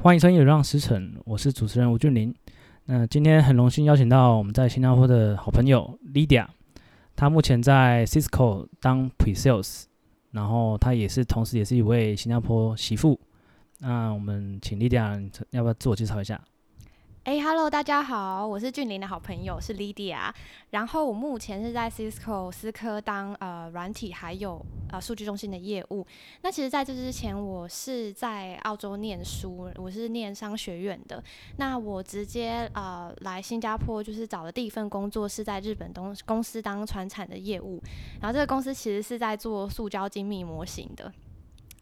欢迎收听《流浪时辰》，我是主持人吴俊林。那今天很荣幸邀请到我们在新加坡的好朋友 Lydia，她目前在 Cisco 当 Pre-Sales，然后她也是同时也是一位新加坡媳妇。那我们请 Lydia，要不要自我介绍一下？哎、，Hello，大家好，我是俊霖的好朋友，是 Lydia。然后我目前是在 Cisco 思科当呃软体还有呃数据中心的业务。那其实在这之前，我是在澳洲念书，我是念商学院的。那我直接呃来新加坡，就是找的第一份工作是在日本东公司当传产的业务。然后这个公司其实是在做塑胶精密模型的。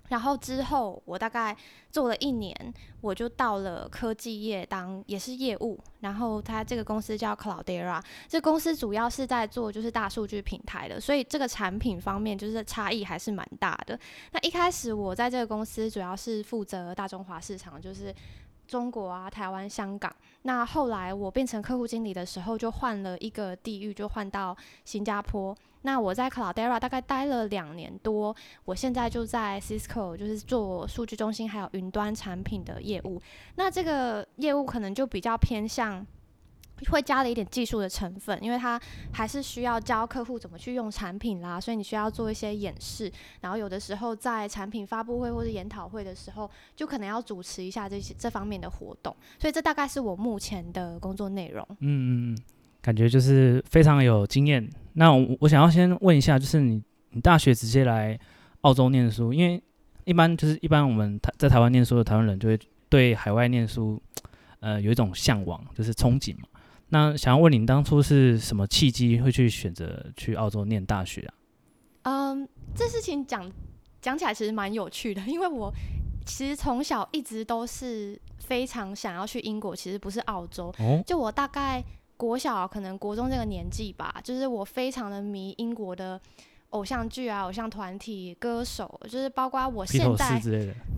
然后之后，我大概做了一年，我就到了科技业当也是业务。然后他这个公司叫 Cloudera，这公司主要是在做就是大数据平台的，所以这个产品方面就是差异还是蛮大的。那一开始我在这个公司主要是负责大中华市场，就是中国啊、台湾、香港。那后来我变成客户经理的时候，就换了一个地域，就换到新加坡。那我在 Cloudera 大概待了两年多，我现在就在 Cisco，就是做数据中心还有云端产品的业务。那这个业务可能就比较偏向，会加了一点技术的成分，因为它还是需要教客户怎么去用产品啦，所以你需要做一些演示。然后有的时候在产品发布会或者研讨会的时候，就可能要主持一下这些这方面的活动。所以这大概是我目前的工作内容。嗯嗯嗯。感觉就是非常有经验。那我我想要先问一下，就是你你大学直接来澳洲念书，因为一般就是一般我们台在台湾念书的台湾人就会对海外念书，呃，有一种向往，就是憧憬嘛。那想要问你，当初是什么契机会去选择去澳洲念大学啊？嗯，这事情讲讲起来其实蛮有趣的，因为我其实从小一直都是非常想要去英国，其实不是澳洲。哦，就我大概。国小可能国中这个年纪吧，就是我非常的迷英国的偶像剧啊、偶像团体、歌手，就是包括我现在，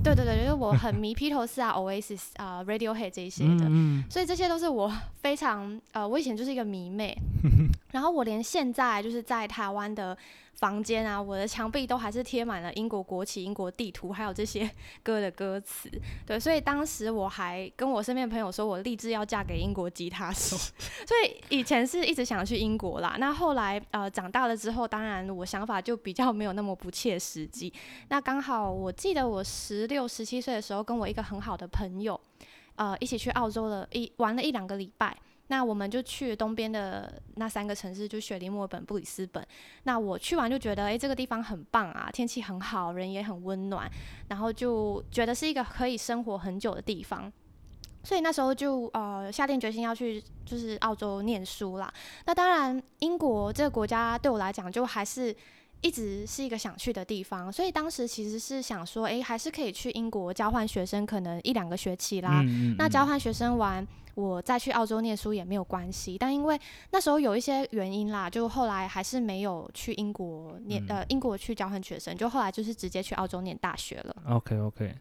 对对对，就是我很迷披头士啊、Oasis 啊、Radiohead 这一些的，嗯嗯，所以这些都是我非常呃，我以前就是一个迷妹，然后我连现在就是在台湾的。房间啊，我的墙壁都还是贴满了英国国旗、英国地图，还有这些 歌的歌词。对，所以当时我还跟我身边朋友说，我立志要嫁给英国吉他手。所以以前是一直想去英国啦。那后来呃长大了之后，当然我想法就比较没有那么不切实际。那刚好我记得我十六、十七岁的时候，跟我一个很好的朋友，呃，一起去澳洲了一玩了一两个礼拜。那我们就去东边的那三个城市，就雪梨、墨尔本、布里斯本。那我去完就觉得，诶，这个地方很棒啊，天气很好，人也很温暖，然后就觉得是一个可以生活很久的地方。所以那时候就呃下定决心要去，就是澳洲念书啦。那当然，英国这个国家对我来讲，就还是一直是一个想去的地方。所以当时其实是想说，诶，还是可以去英国交换学生，可能一两个学期啦。嗯嗯嗯。那交换学生完。我再去澳洲念书也没有关系，但因为那时候有一些原因啦，就后来还是没有去英国念，嗯、呃，英国去交换学生，就后来就是直接去澳洲念大学了。OK OK，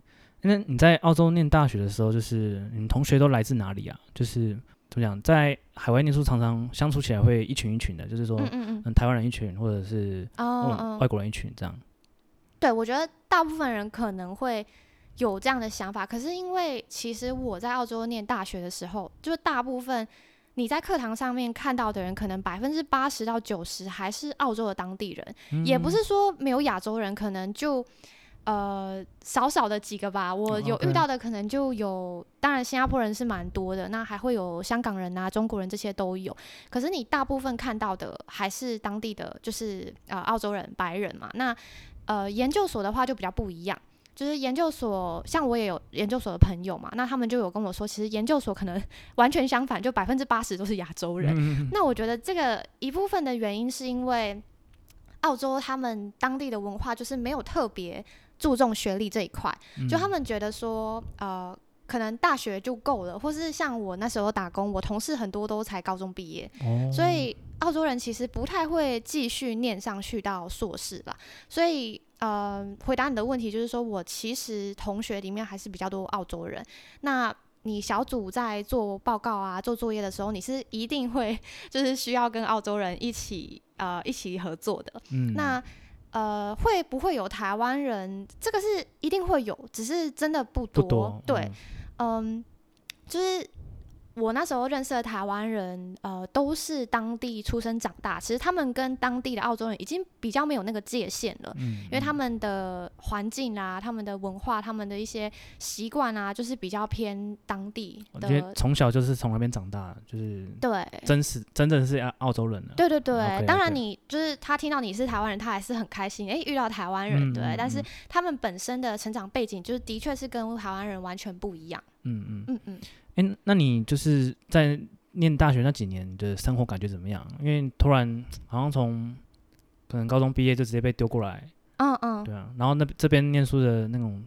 那你在澳洲念大学的时候，就是你同学都来自哪里啊？就是怎么讲，在海外念书常常相处起来会一群一群的，就是说，嗯嗯嗯，台湾人一群，或者是哦外国人一群这样。对，我觉得大部分人可能会。有这样的想法，可是因为其实我在澳洲念大学的时候，就是大部分你在课堂上面看到的人，可能百分之八十到九十还是澳洲的当地人，嗯、也不是说没有亚洲人，可能就呃少少的几个吧。我有遇到的可能就有，当然新加坡人是蛮多的，那还会有香港人啊、中国人这些都有。可是你大部分看到的还是当地的，就是呃澳洲人、白人嘛。那呃研究所的话就比较不一样。就是研究所，像我也有研究所的朋友嘛，那他们就有跟我说，其实研究所可能 完全相反，就百分之八十都是亚洲人。嗯。那我觉得这个一部分的原因是因为澳洲他们当地的文化就是没有特别注重学历这一块，就他们觉得说，呃，可能大学就够了，或是像我那时候打工，我同事很多都才高中毕业。哦，所以澳洲人其实不太会继续念上去到硕士吧，所以。呃，回答你的问题就是说，我其实同学里面还是比较多澳洲人。那你小组在做报告啊、做作业的时候，你是一定会就是需要跟澳洲人一起呃一起合作的。嗯。那呃会不会有台湾人？这个是一定会有，只是真的不多。不多。对。嗯，嗯就是。我那时候认识的台湾人，呃，都是当地出生长大。其实他们跟当地的澳洲人已经比较没有那个界限了，嗯，因为他们的环境啊、他们的文化、他们的一些习惯啊，就是比较偏当地的。因为从小就是从那边长大，就是对，真实真正是澳洲人了。对对对，okay. 当然你就是他听到你是台湾人，他还是很开心，哎，遇到台湾人，嗯，对。但是他们本身的成长背景，就是的确是跟台湾人完全不一样。嗯嗯嗯嗯。哎、欸，那你就是在念大学那几年的生活感觉怎么样？因为突然好像从可能高中毕业就直接被丢过来，嗯嗯，对啊。然后那这边念书的那种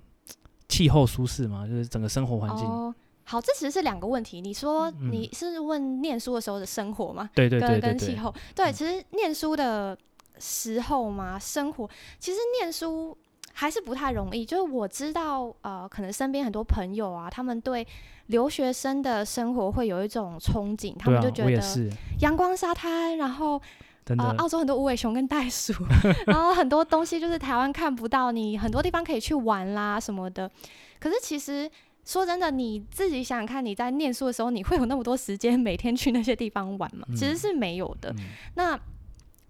气候舒适嘛，就是整个生活环境。哦，好，这其实是两个问题。你说你是问念书的时候的生活吗？对对对，跟气候。对，其实念书的时候嘛，生活其实念书。还是不太容易，就是我知道，呃，可能身边很多朋友啊，他们对留学生的生活会有一种憧憬，他们就觉得阳光沙滩，然后 呃，澳洲很多无尾熊跟袋鼠，然后很多东西就是台湾看不到，你很多地方可以去玩啦什么的。可是其实说真的，你自己想想看，你在念书的时候，你会有那么多时间每天去那些地方玩吗？其实是没有的。嗯、那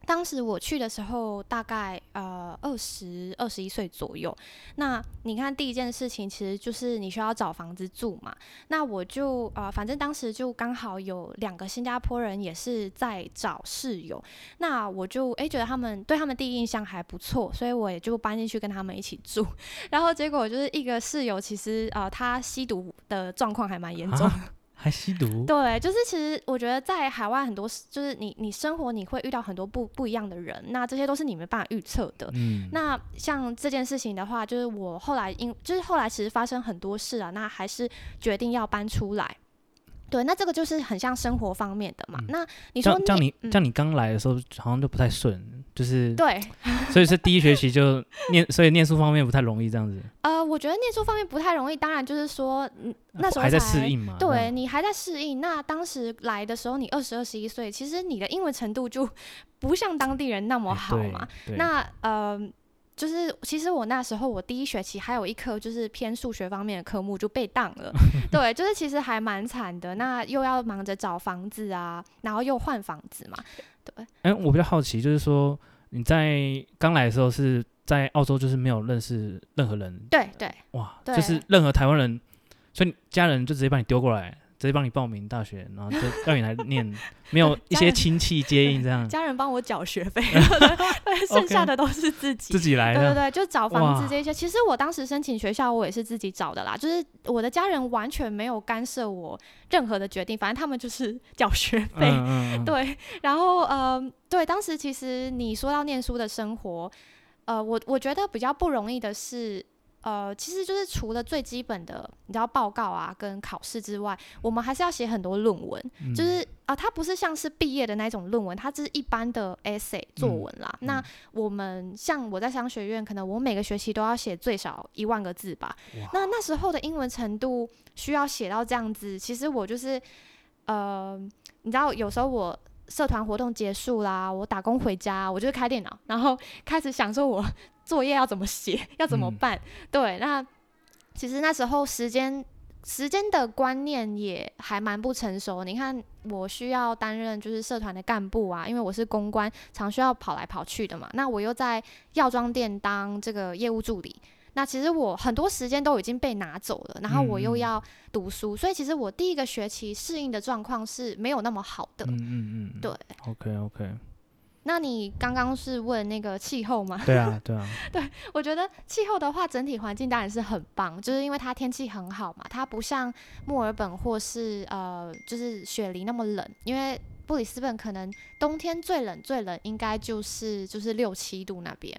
当时我去的时候，大概呃二十二十一岁左右。那你看，第一件事情其实就是你需要找房子住嘛。那我就呃，反正当时就刚好有两个新加坡人也是在找室友。那我就诶觉得他们对他们第一印象还不错，所以我也就搬进去跟他们一起住。然后结果就是一个室友，其实呃他吸毒的状况还蛮严重。还吸毒？对，就是其实我觉得在海外很多，就是你你生活你会遇到很多不不一样的人，那这些都是你没办法预测的。嗯，那像这件事情的话，就是我后来因就是后来其实发生很多事啊，那还是决定要搬出来。对，那这个就是很像生活方面的嘛。嗯、那你说像你像你刚来的时候好像就不太顺，就是对，所以是第一学期就念，所以念书方面不太容易这样子。呃，我觉得念书方面不太容易，当然就是说，那时候还在适应嘛。对，你还在适应。那当时来的时候，你二十二十一岁，其实你的英文程度就不像当地人那么好嘛。欸、那呃。就是其实我那时候我第一学期还有一科就是偏数学方面的科目就被当了，对，就是其实还蛮惨的。那又要忙着找房子啊，然后又换房子嘛，对。哎、欸，我比较好奇，就是说你在刚来的时候是在澳洲，就是没有认识任何人，对对，哇，就是任何台湾人，所以家人就直接把你丢过来。直接帮你报名大学，然后就让你来念，没有一些亲戚接应这样。家人帮我缴学费，对，剩下的都是自己自己来的。对对对，就找房子这些。其实我当时申请学校，我也是自己找的啦。就是我的家人完全没有干涉我任何的决定，反正他们就是缴学费。嗯嗯嗯对，然后呃，对，当时其实你说到念书的生活，呃，我我觉得比较不容易的是。呃，其实就是除了最基本的，你知道报告啊跟考试之外，我们还是要写很多论文。嗯、就是啊、呃，它不是像是毕业的那种论文，它只是一般的 essay 作文啦。嗯、那我们像我在商学院，可能我每个学期都要写最少一万个字吧。那那时候的英文程度需要写到这样子，其实我就是呃，你知道，有时候我社团活动结束啦，我打工回家，我就开电脑，然后开始享受我。作业要怎么写？要怎么办？嗯、对，那其实那时候时间时间的观念也还蛮不成熟。你看，我需要担任就是社团的干部啊，因为我是公关，常需要跑来跑去的嘛。那我又在药妆店当这个业务助理，那其实我很多时间都已经被拿走了。然后我又要读书，嗯、所以其实我第一个学期适应的状况是没有那么好的。嗯嗯嗯，对。OK OK。那你刚刚是问那个气候吗？对啊，对啊。对，我觉得气候的话，整体环境当然是很棒，就是因为它天气很好嘛，它不像墨尔本或是呃，就是雪梨那么冷。因为布里斯本可能冬天最冷最冷应该就是就是六七度那边，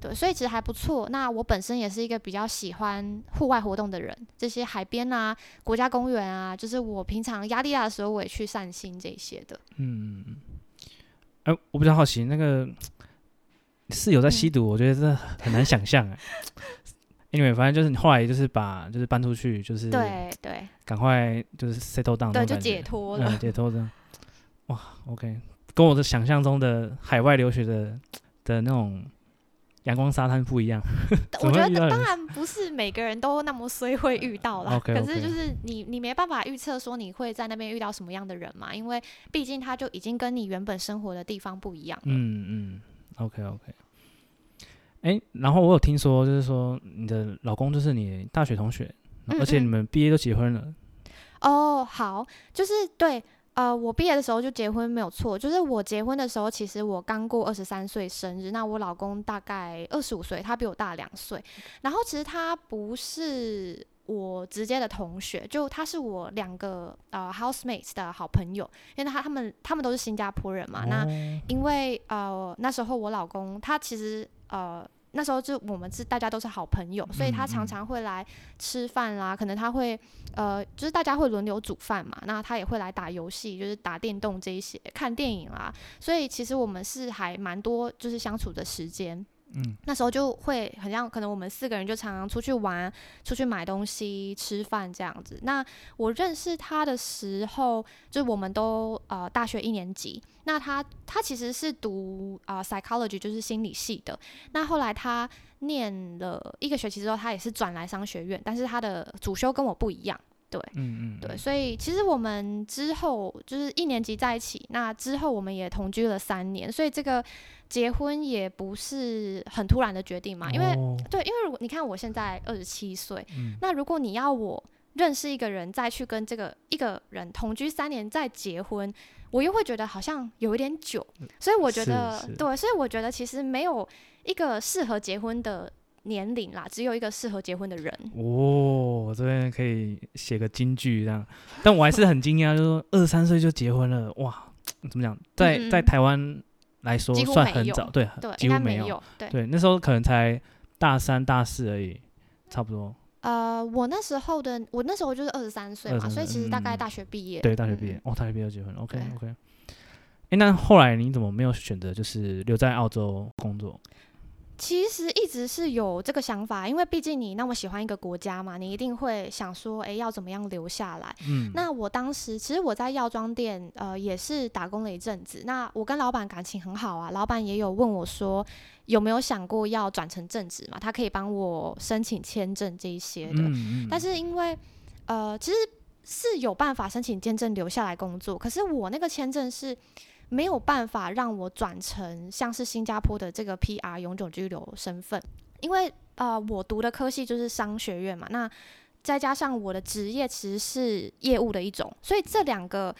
对，所以其实还不错。那我本身也是一个比较喜欢户外活动的人，这些海边啊、国家公园啊，就是我平常压力大的时候我也去散心这些的。嗯嗯。哎、欸，我比较好奇，那个室友在吸毒，嗯、我觉得这很难想象哎。因为反正就是你后来就是把就是搬出去，就是对对，赶快就是 settle down，对，就解脱了，嗯、解脱这样。哇，OK，跟我的想象中的海外留学的的那种阳光沙滩不一样。我觉得当然不是每个人都那么衰会遇到啦。可是就是你你没办法预测说你会在那边遇到什么样的人嘛，因为毕竟他就已经跟你原本生活的地方不一样。嗯嗯，OK OK。哎、欸，然后我有听说，就是说你的老公就是你大学同学，而且你们毕业都结婚了。哦，好，就是对。呃，我毕业的时候就结婚没有错，就是我结婚的时候，其实我刚过二十三岁生日，那我老公大概二十五岁，他比我大两岁。然后其实他不是我直接的同学，就他是我两个呃 housemates 的好朋友，因为他他们他们都是新加坡人嘛。哦、那因为呃那时候我老公他其实呃。那时候就我们是大家都是好朋友，所以他常常会来吃饭啦。可能他会呃，就是大家会轮流煮饭嘛。那他也会来打游戏，就是打电动这一些，看电影啦。所以其实我们是还蛮多就是相处的时间。嗯，那时候就会很像，可能我们四个人就常常出去玩，出去买东西、吃饭这样子。那我认识他的时候，就我们都呃大学一年级。那他他其实是读啊、呃、psychology，就是心理系的。那后来他念了一个学期之后，他也是转来商学院，但是他的主修跟我不一样。对，嗯嗯，对，所以其实我们之后就是一年级在一起，那之后我们也同居了三年，所以这个结婚也不是很突然的决定嘛，因为、哦、对，因为如果你看我现在二十七岁，嗯、那如果你要我认识一个人再去跟这个一个人同居三年再结婚，我又会觉得好像有一点久，所以我觉得对，所以我觉得其实没有一个适合结婚的。年龄啦，只有一个适合结婚的人。哦，我这边可以写个金句这样，但我还是很惊讶，就是说二十三岁就结婚了，哇，怎么讲，在、嗯、在台湾来说算很早，对，对，几乎没有，对，对，那时候可能才大三、大四而已，差不多。呃，我那时候的，我那时候就是二十三岁嘛，所以其实大概大学毕业，对，大学毕业，哦，大学毕业就结婚，OK OK。哎，那后来你怎么没有选择就是留在澳洲工作？其实一直是有这个想法，因为毕竟你那么喜欢一个国家嘛，你一定会想说，哎，要怎么样留下来？嗯，那我当时其实我在药妆店，呃，也是打工了一阵子。那我跟老板感情很好啊，老板也有问我说，有没有想过要转成正职嘛？他可以帮我申请签证这一些的。嗯嗯。但是因为，呃，其实是有办法申请签证留下来工作，可是我那个签证是。没有办法让我转成像是新加坡的这个 PR 永久居留身份，因为呃，我读的科系就是商学院嘛，那再加上我的职业其实是业务的一种，所以这两个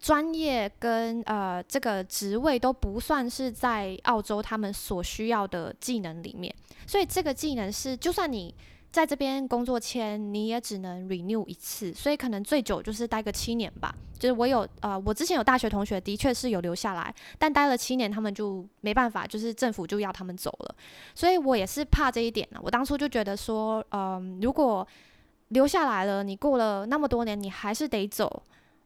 专业跟呃这个职位都不算是在澳洲他们所需要的技能里面，所以这个技能是就算你。在这边工作签你也只能 renew 一次，所以可能最久就是待个七年吧。就是我有啊，我之前有大学同学的确是有留下来，但待了七年他们就没办法，就是政府就要他们走了。所以我也是怕这一点呢。我当初就觉得说，嗯、如果留下来了，你过了那么多年，你还是得走。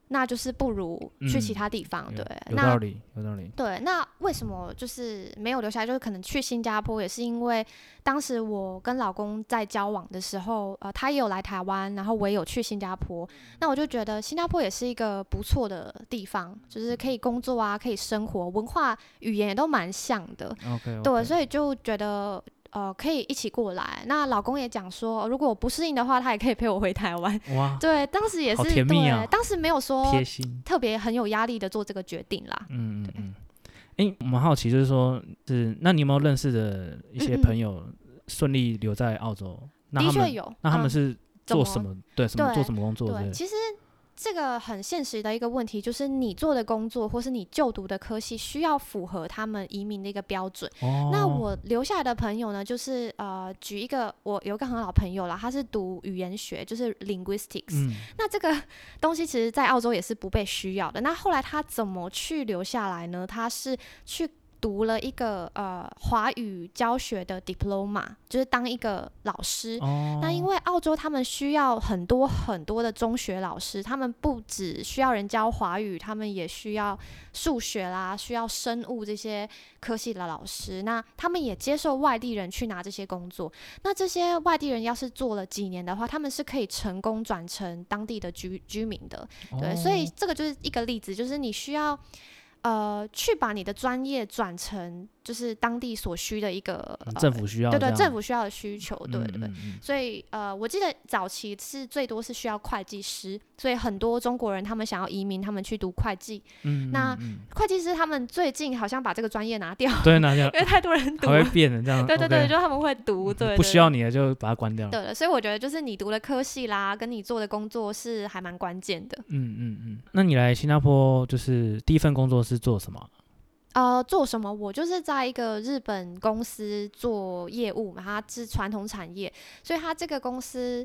那就是不如去其他地方，嗯、对，有道理，有道理。对，那为什么就是没有留下来？就是可能去新加坡，也是因为当时我跟老公在交往的时候，呃，他也有来台湾，然后我也有去新加坡。那我就觉得新加坡也是一个不错的地方，就是可以工作啊，可以生活，文化语言也都蛮像的。Okay. 对，所以就觉得。呃，可以一起过来。那老公也讲说，如果我不适应的话，他也可以陪我回台湾。哇，对，当时也是，甜蜜啊，对，当时没有说特别很有压力的做这个决定啦。嗯嗯嗯。哎、欸，我们好奇就是说，是那你有没有认识的一些朋友顺利留在澳洲？嗯、的确有。那他们是做什么？嗯、对，什么做什么工作？对，其实。这个很现实的一个问题，就是你做的工作或是你就读的科系需要符合他们移民的一个标准。哦、那我留下来的朋友呢，就是呃，举一个，我有一个很好朋友啦，他是读语言学，就是 linguistics。嗯、那这个 东西其实在澳洲也是不被需要的。那后来他怎么去留下来呢？他是去。读了一个呃华语教学的 diploma，就是当一个老师。Oh. 那因为澳洲他们需要很多很多的中学老师，他们不只需要人教华语，他们也需要数学啦，需要生物这些科系的老师。那他们也接受外地人去拿这些工作。那这些外地人要是做了几年的话，他们是可以成功转成当地的居居民的。对，oh. 所以这个就是一个例子，就是你需要。呃，去把你的专业转成就是当地所需的一个、嗯、政府需要对对政府需要的需求，对对所以呃，我记得早期是最多是需要会计师，所以很多中国人他们想要移民，他们去读会计。嗯，那会计师他们最近好像把这个专业拿掉，对，拿掉，因为太多人读，会变的这样。对对对就他们会读，对，不需要你了就把它关掉。对了，所以我觉得就是你读的科系啦，跟你做的工作是还蛮关键的。嗯嗯嗯。那你来新加坡就是第一份工作是做什么？呃，做什么？我就是在一个日本公司做业务嘛，它是传统产业，所以它这个公司，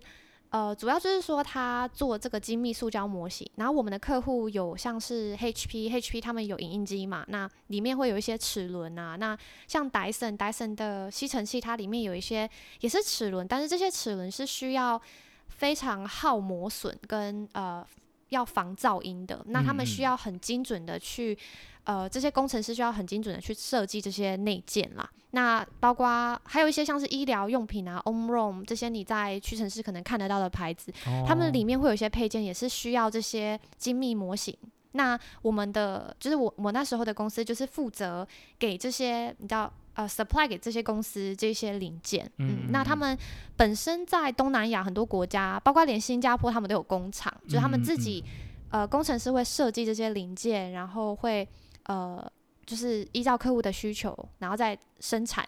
呃，主要就是说它做这个精密塑胶模型。然后我们的客户有像是 HP，HP 他们有影印机嘛，那里面会有一些齿轮啊。那像 Dyson，Dyson 的吸尘器，它里面有一些也是齿轮，但是这些齿轮是需要非常耗磨损跟呃要防噪音的。那他们需要很精准的去。呃，这些工程师需要很精准的去设计这些内件啦。那包括还有一些像是医疗用品啊，Omron 这些你在屈臣氏可能看得到的牌子，哦、他们里面会有一些配件也是需要这些精密模型。那我们的就是我我那时候的公司就是负责给这些你知道呃 supply 给这些公司这些零件。嗯，那他们本身在东南亚很多国家，包括连新加坡他们都有工厂，就是他们自己呃工程师会设计这些零件，然后会。呃，就是依照客户的需求，然后再生产。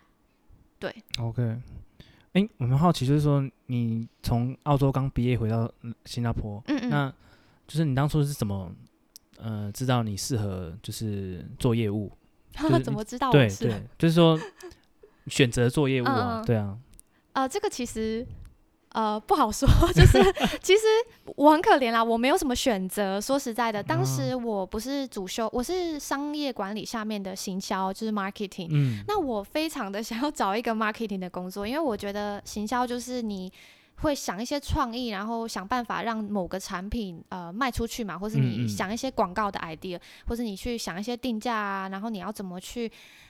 对，OK。哎、欸，我们好奇就是说，你从澳洲刚毕业回到新加坡，嗯嗯，那就是你当初是怎么呃知道你适合就是做业务？怎么知道？对对，就是说选择做业务啊，嗯、对啊。呃，这个其实。呃，不好说，就是其实我很可怜啦，我没有什么选择。说实在的，当时我不是主修，我是商业管理下面的行销，就是 marketing。嗯，那我非常的想要找一个 marketing 的工作，因为我觉得行销就是你会想一些创意，然后想办法让某个产品呃卖出去嘛，或是你想一些广告的 idea，或是你去想一些定价啊，然后你要怎么去。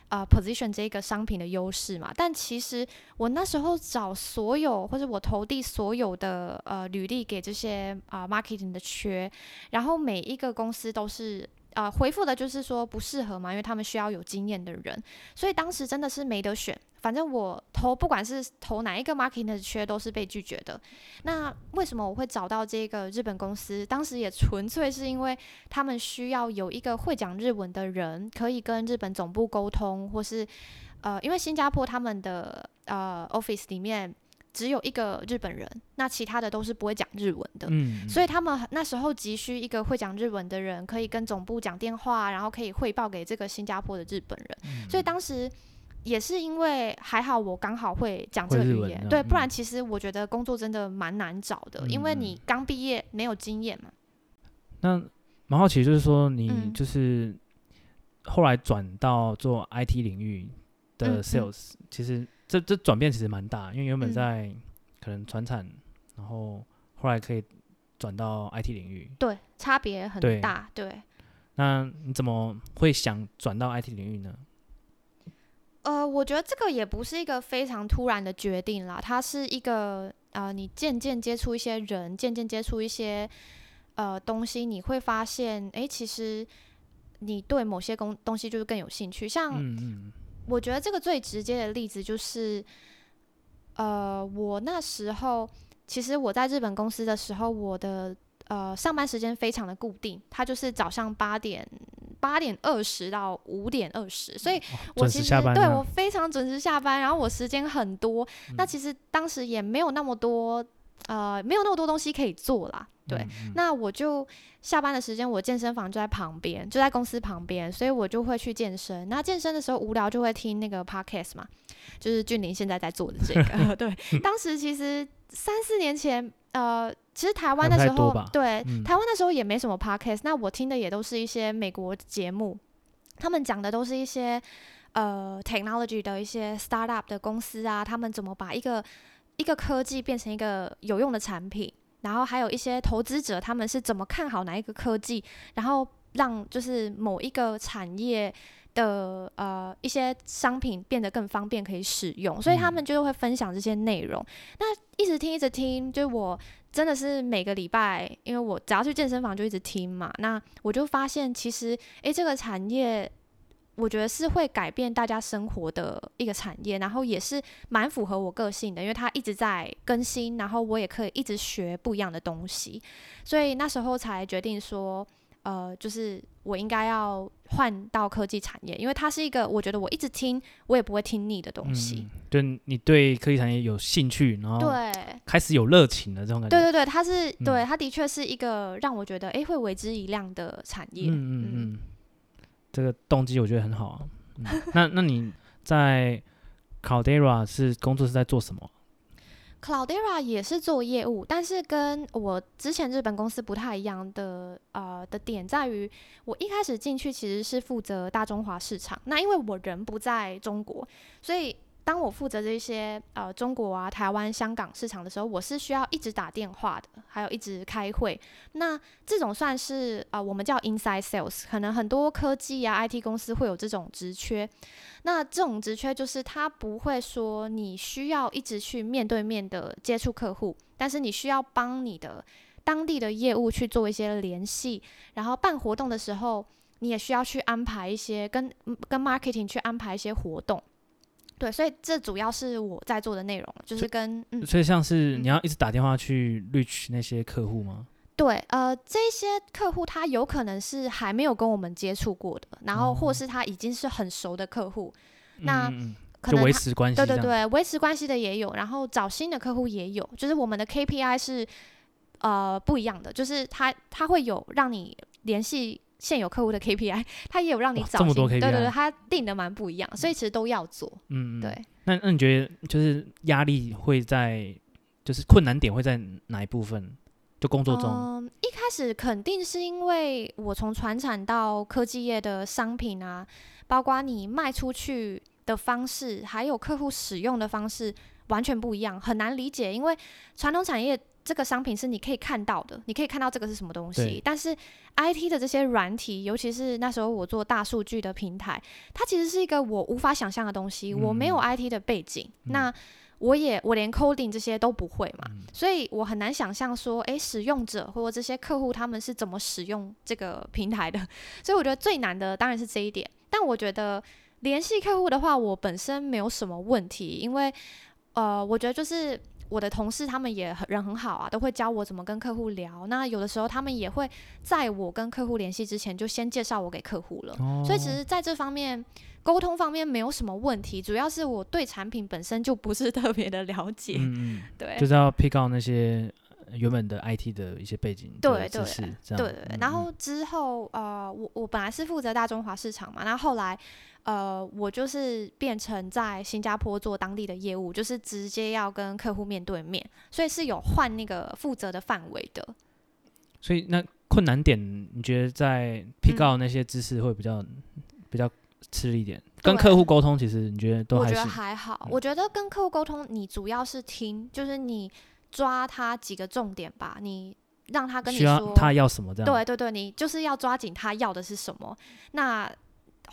呃，position 这个商品的优势嘛，但其实我那时候找所有或者我投递所有的呃履历给这些啊、呃、marketing 的缺，然后每一个公司都是。呃，回复的就是说不适合嘛，因为他们需要有经验的人，所以当时真的是没得选。反正我投不管是投哪一个 marketing 的缺，都是被拒绝的。那为什么我会找到这个日本公司？当时也纯粹是因为他们需要有一个会讲日文的人，可以跟日本总部沟通，或是呃，因为新加坡他们的呃 office 里面。只有一个日本人，那其他的都是不会讲日文的，嗯，所以他们那时候急需一个会讲日文的人，可以跟总部讲电话，然后可以汇报给这个新加坡的日本人。嗯，所以当时也是因为还好我刚好会讲这个语言，对，不然其实我觉得工作真的蛮难找的，嗯，因为你刚毕业没有经验嘛。那蛮好奇，就是说你就是后来转到做 IT 领域的 sales，嗯，其实。这这转变其实蛮大，因为原本在可能传产，嗯、然后后来可以转到 IT 领域，对，差别很大，对。对，那你怎么会想转到 IT 领域呢？呃，我觉得这个也不是一个非常突然的决定啦，它是一个呃，你渐渐接触一些人，渐渐接触一些呃东西，你会发现，哎，其实你对某些工东西就是更有兴趣，像。嗯嗯我觉得这个最直接的例子就是，呃，我那时候其实我在日本公司的时候，我的呃上班时间非常的固定，它就是早上八点八点二十到五点二十，所以我其实、哦、对我非常准时下班，然后我时间很多，嗯、那其实当时也没有那么多呃没有那么多东西可以做啦。对，嗯嗯，那我就下班的时间，我健身房就在旁边，就在公司旁边，所以我就会去健身。那健身的时候无聊就会听那个 podcast 嘛，就是俊林现在在做的这个。对，当时其实三四年前，呃，其实台湾的时候，对，嗯、台湾那时候也没什么 podcast。那我听的也都是一些美国节目，他们讲的都是一些呃 technology 的一些 startup 的公司啊，他们怎么把一个一个科技变成一个有用的产品。然后还有一些投资者，他们是怎么看好哪一个科技，然后让就是某一个产业的呃一些商品变得更方便可以使用，所以他们就会分享这些内容。嗯、那一直听一直听，就我真的是每个礼拜，因为我只要去健身房就一直听嘛。那我就发现其实，诶，这个产业我觉得是会改变大家生活的一个产业，然后也是蛮符合我个性的，因为它一直在更新，然后我也可以一直学不一样的东西，所以那时候才决定说，呃，就是我应该要换到科技产业，因为它是一个我觉得我一直听我也不会听腻的东西。嗯，就你对科技产业有兴趣，然后对开始有热情的这种感觉。对对对，它是对它的确是一个让我觉得哎会为之一亮的产业。嗯嗯嗯。这个动机我觉得很好啊。那那你在 Cloudera 是工作是在做什么？Cloudera 也是做业务，但是跟我之前日本公司不太一样的呃的点在于，我一开始进去其实是负责大中华市场。那因为我人不在中国，所以。当我负责这些呃中国啊、台湾、香港市场的时候，我是需要一直打电话的，还有一直开会。那这种算是啊、我们叫 inside sales，可能很多科技啊、IT 公司会有这种职缺。那这种职缺就是他不会说你需要一直去面对面的接触客户，但是你需要帮你的当地的业务去做一些联系，然后办活动的时候，你也需要去安排一些跟跟 marketing 去安排一些活动。对，所以这主要是我在做的内容，就是跟所以，嗯、所以像是你要一直打电话去 reach 那些客户吗？对，呃，这些客户他有可能是还没有跟我们接触过的，然后或是他已经是很熟的客户，哦、那可能维持关系，对对对，维持关系的也有，然后找新的客户也有，就是我们的 KPI 是呃不一样的，就是他他会有让你联系。现有客户的 KPI，他 也有让你找这么多 KPI，对对对，他定的蛮不一样，所以其实都要做。嗯，对。那那你觉得就是压力会在，就是困难点会在哪一部分？就工作中？嗯，一开始肯定是因为我从传产到科技业的商品啊，包括你卖出去的方式，还有客户使用的方式完全不一样，很难理解。因为传统产业。这个商品是你可以看到的，你可以看到这个是什么东西。但是 IT 的这些软体，尤其是那时候我做大数据的平台，它其实是一个我无法想象的东西。嗯、我没有 IT 的背景，嗯、那我也我连 coding 这些都不会嘛，嗯、所以我很难想象说，诶，使用者或者这些客户他们是怎么使用这个平台的。所以我觉得最难的当然是这一点。但我觉得联系客户的话，我本身没有什么问题，因为呃，我觉得就是。我的同事他们也很人很好啊，都会教我怎么跟客户聊。那有的时候他们也会在我跟客户联系之前就先介绍我给客户了。哦、所以其实在这方面沟通方面没有什么问题，主要是我对产品本身就不是特别的了解。嗯，对，就是要 pick out 那些原本的 IT 的一些背景对对对然后之后呃，我我本来是负责大中华市场嘛，那后，后来。呃，我就是变成在新加坡做当地的业务，就是直接要跟客户面对面，所以是有换那个负责的范围的。所以那困难点，你觉得在 pick out 那些知识会比较、嗯、比较吃力一点？跟客户沟通，其实你觉得都还是？我觉得还好。嗯、我觉得跟客户沟通，你主要是听，就是你抓他几个重点吧，你让他跟你说他要什么这样。对对对，你就是要抓紧他要的是什么。那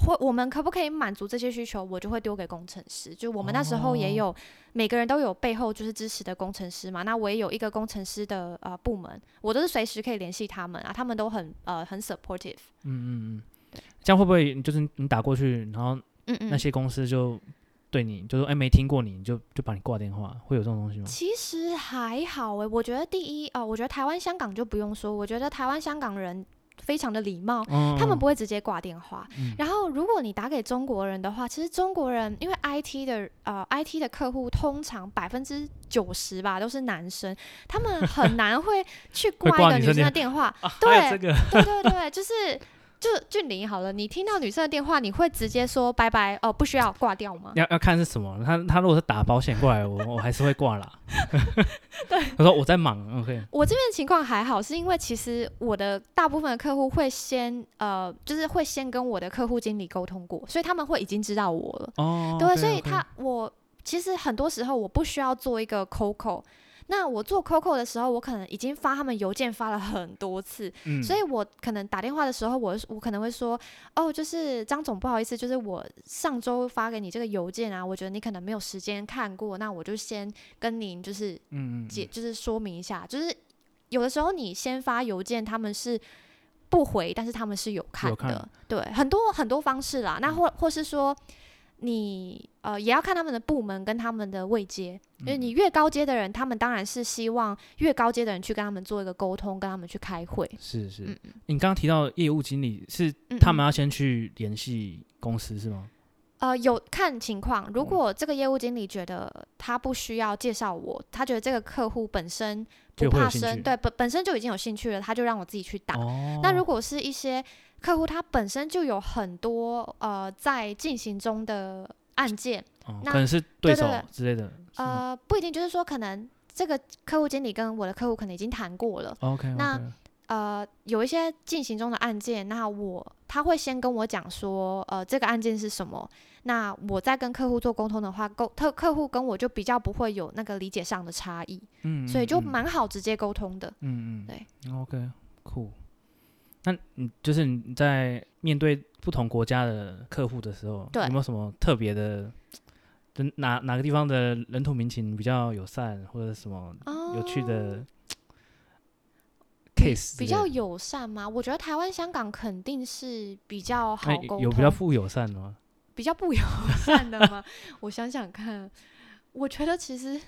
或我们可不可以满足这些需求？我就会丢给工程师。就我们那时候也有，每个人都有背后就是支持的工程师嘛。那我也有一个工程师的呃部门，我都是随时可以联系他们啊，他们都很呃很 supportive。嗯嗯嗯，这样会不会就是你打过去，然后那些公司就对你就说哎没听过你，就就把你挂电话，会有这种东西吗？其实还好诶，我觉得第一哦，我觉得台湾香港就不用说，我觉得台湾香港人。非常的礼貌，嗯、他们不会直接挂电话。嗯、然后，如果你打给中国人的话，其实中国人因为 IT 的呃 IT 的客户通常百分之九十吧都是男生，他们很难会去挂一个女生的电话。对，对对对，就是。就俊霖好了，你听到女生的电话，你会直接说拜拜哦，不需要挂掉吗？要要看是什么，他他如果是打保险过来，我我还是会挂啦。对，他说我在忙，OK。我这边的情况还好，是因为其实我的大部分的客户会先呃，就是会先跟我的客户经理沟通过，所以他们会已经知道我了。哦，对，okay, 所以他 okay. 我其实很多时候我不需要做一个 call。那我做 COCO 的时候，我可能已经发他们邮件发了很多次，嗯、所以我可能打电话的时候，我我可能会说，哦，就是张总，不好意思，就是我上周发给你这个邮件啊，我觉得你可能没有时间看过，那我就先跟您就是解，就是说明一下，就是有的时候你先发邮件，他们是不回，但是他们是有看的，看对，很多很多方式啦。那或或是说。你呃也要看他们的部门跟他们的位阶，因为你越高阶的人，他们当然是希望越高阶的人去跟他们做一个沟通，跟他们去开会。是是，嗯、你刚刚提到业务经理是他们要先去联系公司是吗？呃，有看情况，如果这个业务经理觉得他不需要介绍我，他觉得这个客户本身不怕生，对本本身就已经有兴趣了，他就让我自己去打。哦、那如果是一些客户他本身就有很多呃在进行中的案件，哦、那可能是对手之类的。对对对呃，不一定，就是说可能这个客户经理跟我的客户可能已经谈过了。OK，, okay. 那呃有一些进行中的案件，那我他会先跟我讲说，呃这个案件是什么。那我在跟客户做沟通的话，沟特客户跟我就比较不会有那个理解上的差异。嗯，所以就蛮好直接沟通的。嗯嗯，对。OK，酷。那你就是你在面对不同国家的客户的时候，对有没有什么特别的？就哪哪个地方的人土民情比较友善，或者什么有趣的 case？、哦、比较友善吗？我觉得台湾、香港肯定是比较好沟通。有比较富友善的吗？比较不友善的吗？我想想看，我觉得其实。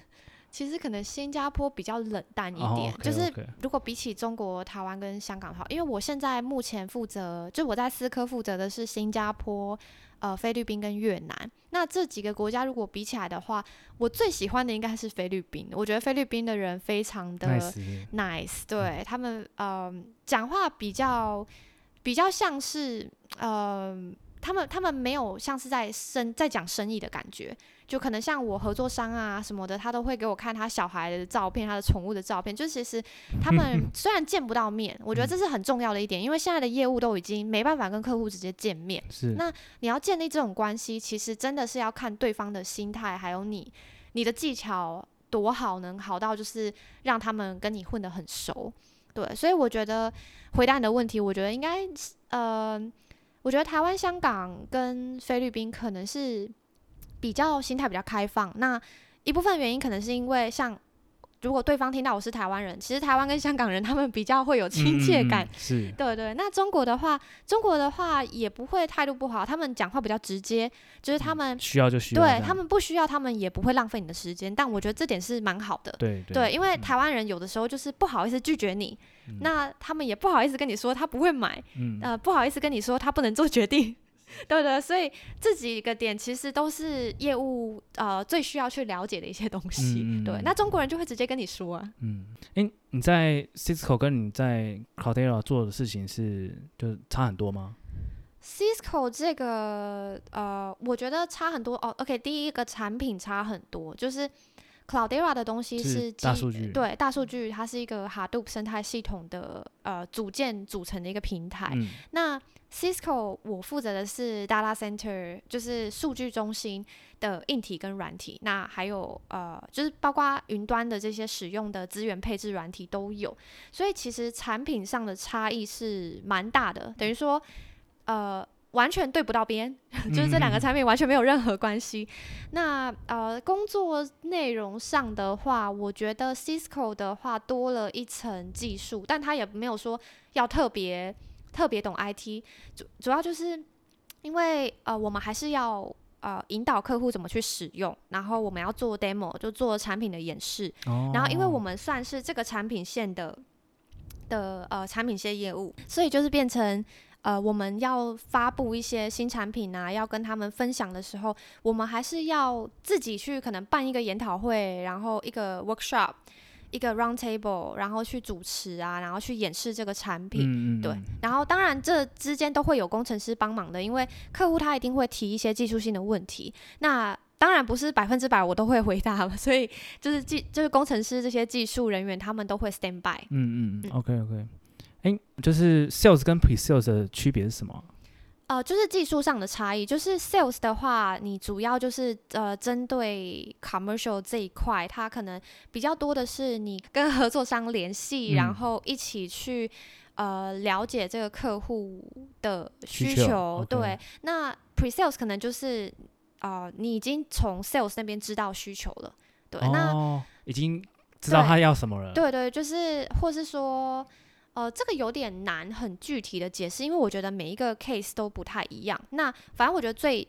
其实可能新加坡比较冷淡一点，oh, okay, okay. 就是如果比起中国、台湾跟香港的话，因为我现在目前负责，就我在思科负责的是新加坡、呃菲律宾跟越南。那这几个国家如果比起来的话，我最喜欢的应该是菲律宾。我觉得菲律宾的人非常的 nice，, nice 对、嗯、他们呃讲话比较比较像是呃他们他们没有像是在生在讲生意的感觉。就可能像我合作商啊什么的，他都会给我看他小孩的照片，他的宠物的照片。就其实他们 虽然见不到面，我觉得这是很重要的一点，因为现在的业务都已经没办法跟客户直接见面。是。那你要建立这种关系，其实真的是要看对方的心态，还有你你的技巧多好，能好到就是让他们跟你混得很熟。对，所以我觉得回答你的问题，我觉得应该呃，我觉得台湾、香港跟菲律宾可能是。比较心态比较开放，那一部分原因可能是因为像如果对方听到我是台湾人，其实台湾跟香港人他们比较会有亲切感，嗯、是对对。那中国的话，中国的话也不会态度不好，他们讲话比较直接，就是他们需要就需要，对他们不需要，他们也不会浪费你的时间。但我觉得这点是蛮好的，对对，对，因为台湾人有的时候就是不好意思拒绝你，嗯、那他们也不好意思跟你说他不会买，嗯、呃，不好意思跟你说他不能做决定。对不对，所以这几个点其实都是业务呃最需要去了解的一些东西。嗯、对，那中国人就会直接跟你说啊。嗯，诶，你在 Cisco 跟你在 Cloudera 做的事情是就差很多吗？Cisco 这个呃，我觉得差很多哦。OK，第一个产品差很多，就是 Cloudera 的东西是，是大数据，对大数据，它是一个 Hadoop 生态系统的呃组件组成的一个平台。嗯、那 Cisco 我负责的是 data center，就是数据中心的硬体跟软体，那还有呃，就是包括云端的这些使用的资源配置软体都有，所以其实产品上的差异是蛮大的，等于说呃完全对不到边，就是这两个产品完全没有任何关系。那呃工作内容上的话，我觉得 Cisco 的话多了一层技术，但他也没有说要特别。特别懂 IT，主主要就是因为呃，我们还是要呃引导客户怎么去使用，然后我们要做 demo，就做产品的演示。哦、然后，因为我们算是这个产品线的的呃产品线业务，所以就是变成呃我们要发布一些新产品啊，要跟他们分享的时候，我们还是要自己去可能办一个研讨会，然后一个 workshop。一个 round table，然后去主持啊，然后去演示这个产品，嗯嗯对。然后当然这之间都会有工程师帮忙的，因为客户他一定会提一些技术性的问题。那当然不是百分之百我都会回答了，所以就是技就是工程师这些技术人员他们都会 stand by。嗯嗯嗯。OK OK。哎，就是 sales 跟 pre sales 的区别是什么？呃，就是技术上的差异。就是 sales 的话，你主要就是呃，针对 commercial 这一块，它可能比较多的是你跟合作商联系，嗯、然后一起去呃了解这个客户的需求。需求对.那 pre sales 可能就是呃，你已经从 sales 那边知道需求了。对，哦、那已经知道他要什么了。对，对对，就是或是说。呃，这个有点难很具体的解释，因为我觉得每一个 case 都不太一样。那反正我觉得最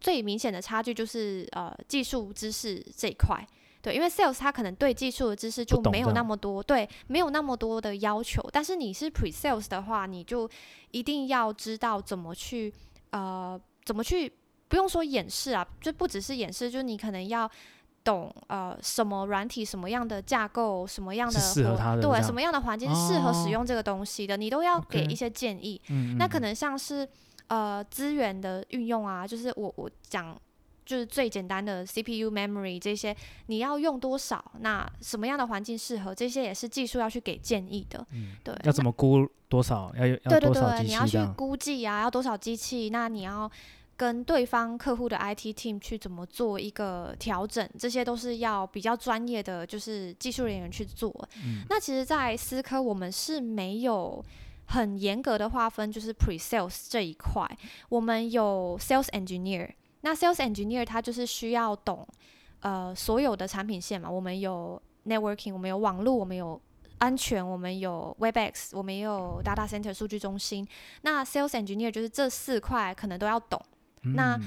最明显的差距就是呃技术知识这一块。对，因为 sales 他可能对技术的知识就没有那么多，对，没有那么多的要求。但是你是 pre sales 的话，你就一定要知道怎么去，呃，怎么去，不用说演示啊，就不只是演示，就是你可能要懂呃什么软体、什么样的架构、什么样的适合他的对，什么样的环境适合使用这个东西的，哦、你都要给一些建议。那可能像是呃资源的运用啊，就是我我讲。就是最简单的 CPU memory 这些，你要用多少？那什么样的环境适合？这些也是技术要去给建议的。嗯，对。要怎么估多少？要有对对对，你要去估计啊，要多少机器？那你要跟对方客户的 IT team 去怎么做一个调整？这些都是要比较专业的，就是技术人员去做。嗯。那其实，在思科我们是没有很严格的划分，就是 pre sales 这一块，我们有 sales engineer。那 sales engineer 他就是需要懂，呃，所有的产品线嘛。我们有 networking，我们有网络，我们有安全，我们有 Webex，我们也有 data center 数据中心。那 sales engineer 就是这四块可能都要懂。嗯、那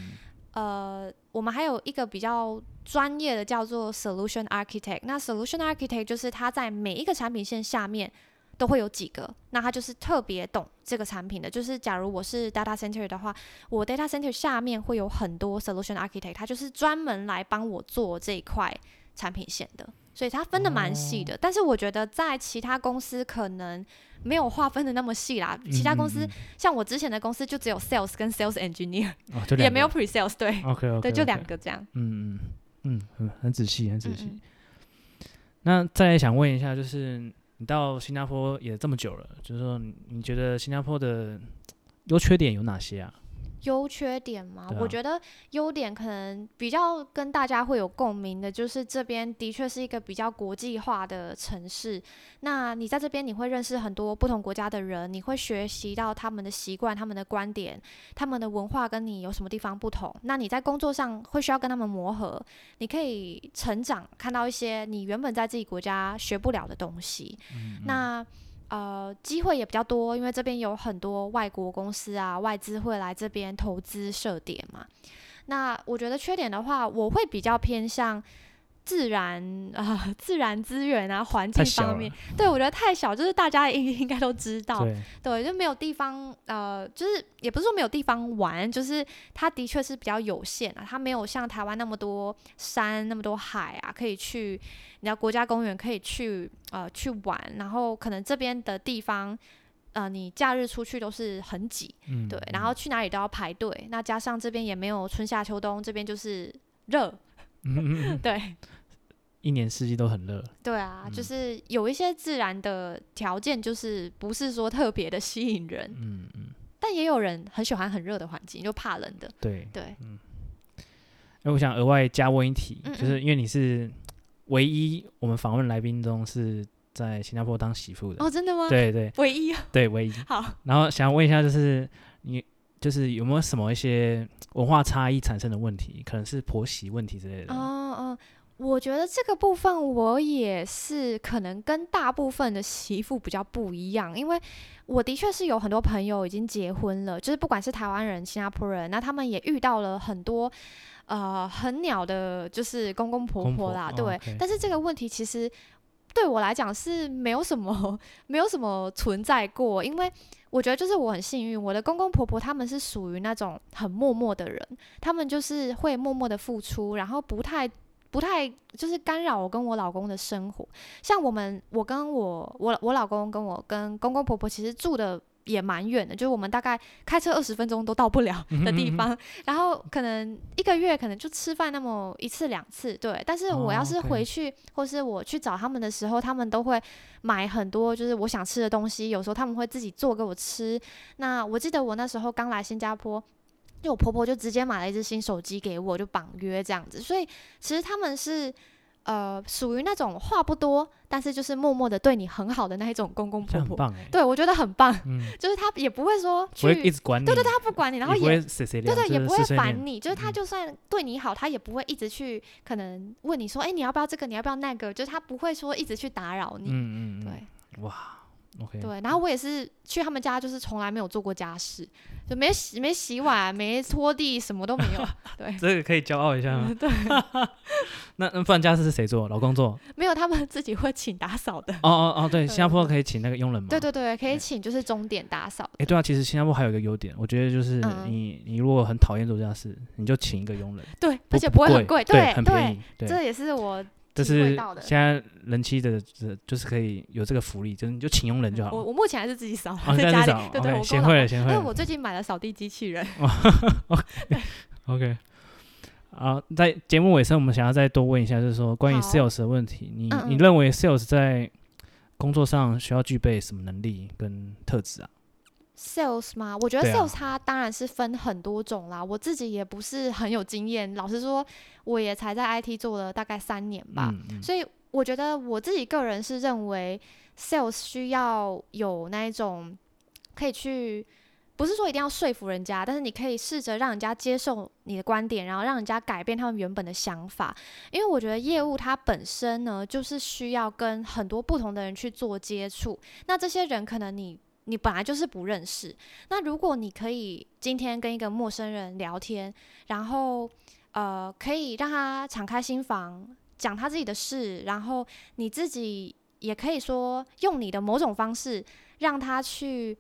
呃，我们还有一个比较专业的叫做 solution architect。那 solution architect 就是他在每一个产品线下面。都会有几个，那他就是特别懂这个产品的。就是假如我是 data center 的话，我 data center 下面会有很多 solution architect，他就是专门来帮我做这一块产品线的。所以它分的蛮细的。哦、但是我觉得在其他公司可能没有划分的那么细啦。其他公司、嗯、像我之前的公司就只有 sales 跟 sales engineer，哦、也没有 pre sales。对 okay, okay, 对，就两个这样。嗯嗯嗯，很很仔细，很仔细。那再想问一下，就是。你到新加坡也这么久了，就是说，你觉得新加坡的优缺点有哪些啊？优缺点吗？啊、我觉得优点可能比较跟大家会有共鸣的，就是这边的确是一个比较国际化的城市。那你在这边，你会认识很多不同国家的人，你会学习到他们的习惯、他们的观点、他们的文化跟你有什么地方不同。那你在工作上会需要跟他们磨合，你可以成长，看到一些你原本在自己国家学不了的东西。嗯嗯那。呃，机会也比较多，因为这边有很多外国公司啊，外资会来这边投资设点嘛。那我觉得缺点的话，我会比较偏向。自然啊、呃，自然资源啊，环境方面，对，我觉得太小，就是大家应应该都知道，对，对，就没有地方，呃，就是也不是说没有地方玩，就是它的确是比较有限啊，它没有像台湾那么多山，那么多海啊，可以去，你知道国家公园可以去，呃，去玩，然后可能这边的地方，呃，你假日出去都是很挤，嗯，对，然后去哪里都要排队，那加上这边也没有春夏秋冬，这边就是热，嗯。对。一年四季都很热。对啊，嗯、就是有一些自然的条件，就是不是说特别的吸引人。嗯嗯。但也有人很喜欢很热的环境，就怕冷的。对对。嗯。那我想额外加问一题，嗯嗯就是因为你是唯一我们访问来宾中是在新加坡当媳妇的。哦，真的吗？对对。唯一。对，唯一。好。然后想问一下，就是你就是有没有什么一些文化差异产生的问题，可能是婆媳问题之类的。哦哦。我觉得这个部分我也是可能跟大部分的媳妇比较不一样，因为我的确是有很多朋友已经结婚了，就是不管是台湾人、新加坡人，那他们也遇到了很多呃很鸟的，就是公公婆婆啦，婆对。哦 okay、但是这个问题其实对我来讲是没有什么 没有什么存在过，因为我觉得就是我很幸运，我的公公婆婆他们是属于那种很默默的人，他们就是会默默的付出，然后不太。不太就是干扰我跟我老公的生活，像我们，我跟我我我老公跟我跟公公婆婆其实住的也蛮远的，就是我们大概开车二十分钟都到不了的地方，嗯嗯嗯，然后可能一个月可能就吃饭那么一次两次，对。但是我要是回去，哦 okay，或是我去找他们的时候，他们都会买很多就是我想吃的东西，有时候他们会自己做给我吃。那我记得我那时候刚来新加坡。就我婆婆就直接买了一只新手机给我，就绑约这样子。所以其实他们是呃属于那种话不多，但是就是默默的对你很好的那一种公公婆婆。很棒欸、对，我觉得很棒。嗯、就是他也不会说去不会一直管你，对对，他不管你，然后也，对对，也不会烦你。嗯、就是他就算对你好，他也不会一直去可能问你说，哎、欸，你要不要这个？你要不要那个？就是他不会说一直去打扰你。嗯嗯，对，哇，OK，对，然后我也是去他们家，就是从来没有做过家事，就没洗没洗碗，没拖地，什么都没有。对，这个可以骄傲一下吗？对。那那不然家事是谁做？老公做？没有，他们自己会请打扫的。哦哦哦，对，新加坡可以请那个佣人吗？对对对，可以请，就是钟点打扫。哎，对啊，其实新加坡还有一个优点，我觉得就是你你如果很讨厌做家事，你就请一个佣人。对，而且不会很贵，对，很便宜。对，这也是我。这是现在人妻的，就是可以有这个福利，就是你就请佣人就好。我我目前还是自己扫，在家里。对对，我贤惠了，贤惠了。但我最近买了扫地机器人。OK，好，在节目尾声，我们想要再多问一下，就是说关于 Sales 的问题，你你认为 Sales 在工作上需要具备什么能力跟特质啊？Sales 吗？我觉得 Sales 它当然是分很多种啦。啊、我自己也不是很有经验，老实说，我也才在 IT 做了大概三年吧。嗯嗯、所以我觉得我自己个人是认为 Sales 需要有那一种可以去，不是说一定要说服人家，但是你可以试着让人家接受你的观点，然后让人家改变他们原本的想法。因为我觉得业务它本身呢，就是需要跟很多不同的人去做接触。那这些人可能你。你本来就是不认识，那如果你可以今天跟一个陌生人聊天，然后呃，可以让他敞开心房，讲他自己的事，然后你自己也可以说用你的某种方式让他去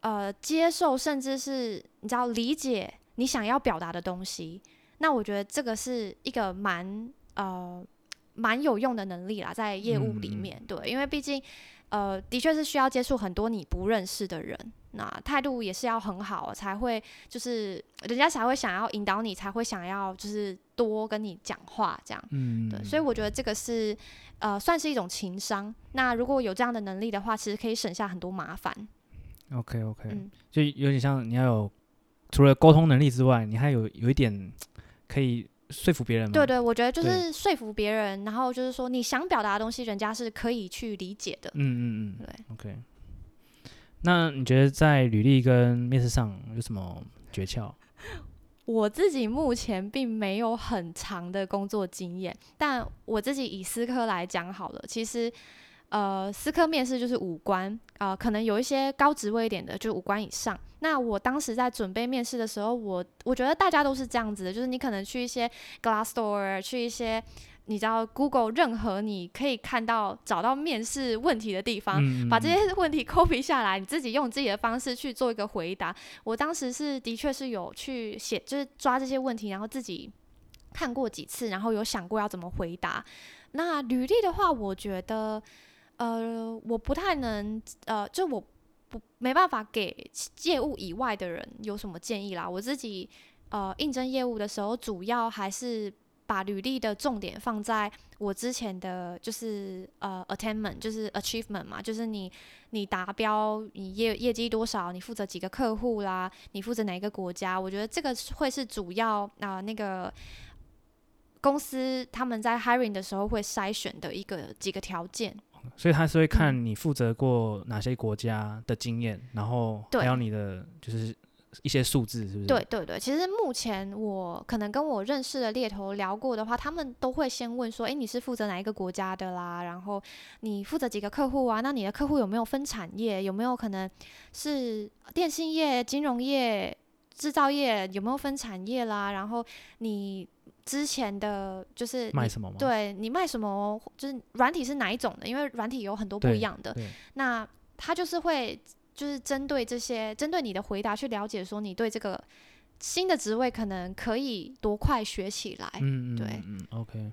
呃接受，甚至是你知道理解你想要表达的东西，那我觉得这个是一个蛮呃蛮有用的能力啦，在业务里面，嗯、对，因为毕竟。呃，的确是需要接触很多你不认识的人，那态度也是要很好，才会就是人家才会想要引导你，才会想要就是多跟你讲话这样。嗯，对，所以我觉得这个是呃算是一种情商。那如果有这样的能力的话，其实可以省下很多麻烦。OK OK，嗯，就有点像你要有除了沟通能力之外，你还有有一点可以。说服别人吗？对对，我觉得就是说服别人，然后就是说你想表达的东西，人家是可以去理解的。嗯嗯嗯，对。OK，那你觉得在履历跟面试上有什么诀窍？我自己目前并没有很长的工作经验，但我自己以思科来讲好了，其实。呃，思科面试就是五关，呃，可能有一些高职位一点的，就五官以上。那我当时在准备面试的时候，我我觉得大家都是这样子的，就是你可能去一些 Glassdoor，去一些你知道 Google，任何你可以看到找到面试问题的地方，嗯、把这些问题 copy 下来，你自己用自己的方式去做一个回答。我当时是的确是有去写，就是抓这些问题，然后自己看过几次，然后有想过要怎么回答。那履历的话，我觉得。呃，我不太能，呃，就我不没办法给业务以外的人有什么建议啦。我自己呃应征业务的时候，主要还是把履历的重点放在我之前的就是呃 attainment，就是 achievement 嘛，就是你你达标，你业业绩多少，你负责几个客户啦，你负责哪个国家？我觉得这个会是主要啊、那个公司他们在 hiring 的时候会筛选的一个几个条件。所以他是会看你负责过哪些国家的经验，嗯、然后还有你的就是一些数字，是不是？对对对，其实目前我可能跟我认识的猎头聊过的话，他们都会先问说：“诶，你是负责哪一个国家的啦？然后你负责几个客户啊？那你的客户有没有分产业？有没有可能是电信业、金融业、制造业？有没有分产业啦？然后你。”之前的就是卖什么吗？对，你卖什么？就是软体是哪一种的？因为软体有很多不一样的。那他就是会就是针对这些，针对你的回答去了解，说你对这个新的职位可能可以多快学起来。嗯，对，嗯，OK。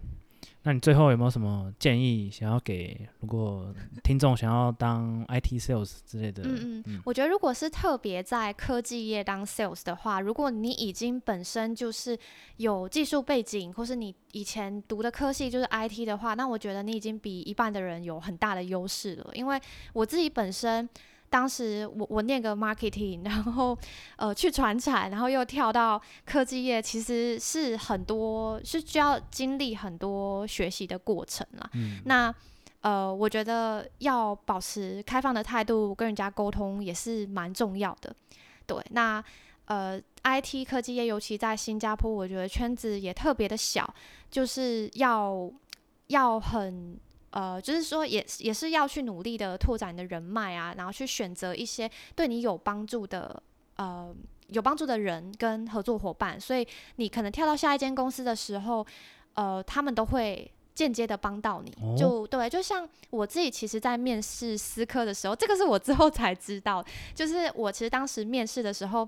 那你最后有没有什么建议想要给？如果听众想要当 IT sales 之类的，嗯嗯，嗯我觉得如果是特别在科技业当 sales 的话，如果你已经本身就是有技术背景，或是你以前读的科系就是 IT 的话，那我觉得你已经比一半的人有很大的优势了。因为我自己本身。当时我我念个 marketing，然后呃去传产，然后又跳到科技业，其实是很多是需要经历很多学习的过程啦。嗯、那呃，我觉得要保持开放的态度，跟人家沟通也是蛮重要的。对，那呃，IT 科技业尤其在新加坡，我觉得圈子也特别的小，就是要要很。呃，就是说也也是要去努力的拓展你的人脉啊，然后去选择一些对你有帮助的呃有帮助的人跟合作伙伴，所以你可能跳到下一间公司的时候，呃，他们都会。间接的帮到你，就对，就像我自己，其实，在面试思科的时候，这个是我之后才知道，就是我其实当时面试的时候，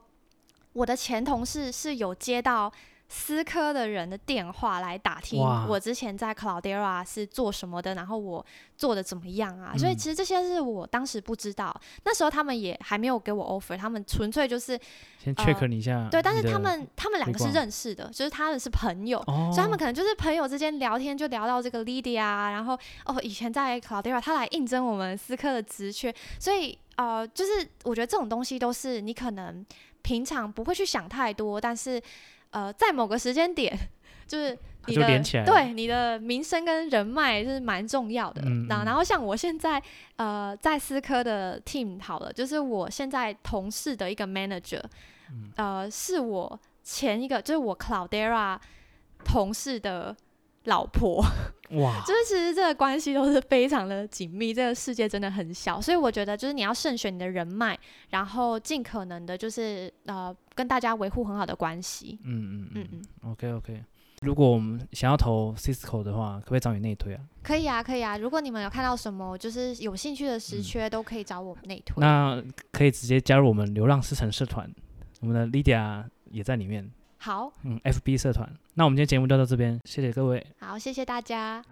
我的前同事是有接到。思科的人的电话来打听我之前在 Cloudera 是做什么的，然后我做的怎么样啊？嗯、所以其实这些是我当时不知道，那时候他们也还没有给我 offer，他们纯粹就是先 check 你一下、呃。对，但是他们他们两个是认识的，就是他们是朋友，哦、所以他们可能就是朋友之间聊天就聊到这个 Lydia，然后哦以前在 Cloudera 他来应征我们思科的职缺，所以呃就是我觉得这种东西都是你可能平常不会去想太多，但是。呃，在某个时间点，就是 你的对你的名声跟人脉是蛮重要的。嗯嗯，然后，然后像我现在呃在思科的 team 好了，就是我现在同事的一个 manager，嗯、呃，是我前一个就是我 Cloudera 同事的老婆。哇，就是其实这个关系都是非常的紧密，这个世界真的很小，所以我觉得就是你要慎选你的人脉，然后尽可能的就是呃跟大家维护很好的关系。嗯嗯嗯嗯。OK OK，如果我们想要投 Cisco 的话，可不可以找你内推啊？可以啊，可以啊。如果你们有看到什么就是有兴趣的时缺，嗯、都可以找我们内推。那可以直接加入我们流浪师城社团，我们的 Lydia 也在里面。好，嗯，FB 社团，那我们今天节目就到这边，谢谢各位。好，谢谢大家。